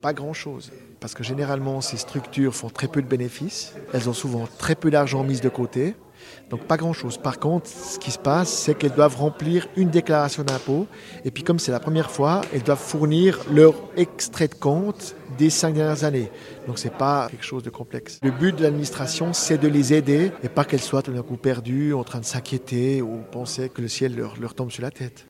Pas grand-chose, parce que généralement ces structures font très peu de bénéfices, elles ont souvent très peu d'argent mis de côté, donc pas grand-chose. Par contre, ce qui se passe, c'est qu'elles doivent remplir une déclaration d'impôt, et puis comme c'est la première fois, elles doivent fournir leur extrait de compte des cinq dernières années. Donc c'est pas quelque chose de complexe. Le but de l'administration, c'est de les aider, et pas qu'elles soient tout d'un coup perdues, en train de s'inquiéter ou penser que le ciel leur, leur tombe sur la tête.